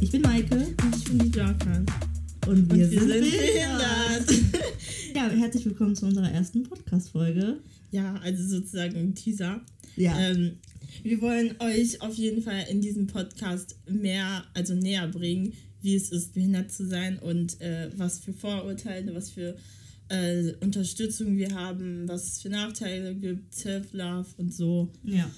Ich bin Maike. Und ich bin die Dorkan. Und Und wir sind, sind behindert. behindert. Ja, herzlich willkommen zu unserer ersten Podcast-Folge. Ja, also sozusagen ein Teaser. Ja. Ähm, wir wollen euch auf jeden Fall in diesem Podcast mehr, also näher bringen, wie es ist, behindert zu sein und äh, was für Vorurteile, was für äh, Unterstützung wir haben, was es für Nachteile gibt, Self-Love und so. Ja.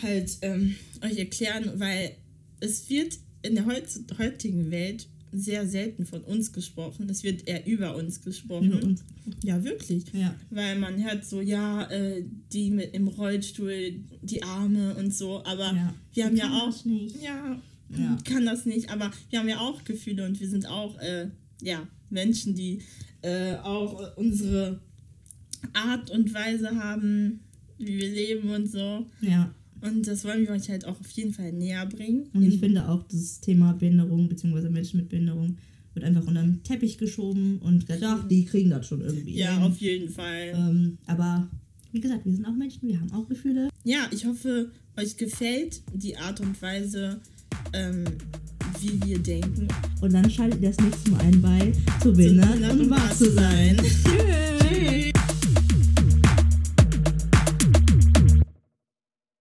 Halt ähm, euch erklären, weil es wird in der heutigen Welt sehr selten von uns gesprochen. Es wird eher über uns gesprochen. Über uns. Ja, wirklich. Ja. Weil man hört so, ja, äh, die mit im Rollstuhl, die Arme und so, aber Ja. wir haben ja auch. nicht. Ja, Ja. kann das nicht, aber wir haben ja auch Gefühle und wir sind auch, äh, ja, Menschen, die äh, auch unsere Art und Weise haben, wie wir leben und so. Ja. Und das wollen wir euch halt auch auf jeden Fall näher bringen. Und ich finde auch, das Thema Behinderung bzw. Menschen mit Behinderung wird einfach unter den Teppich geschoben und ach, die kriegen das schon irgendwie. ja, auf jeden Fall. ähm, aber wie gesagt, wir sind auch Menschen, wir haben auch Gefühle. Ja, ich hoffe, euch gefällt die Art und Weise, ähm, wie wir denken. Und dann schaltet ihr das nächste Mal ein bei Zu behindert und wahr zu sein.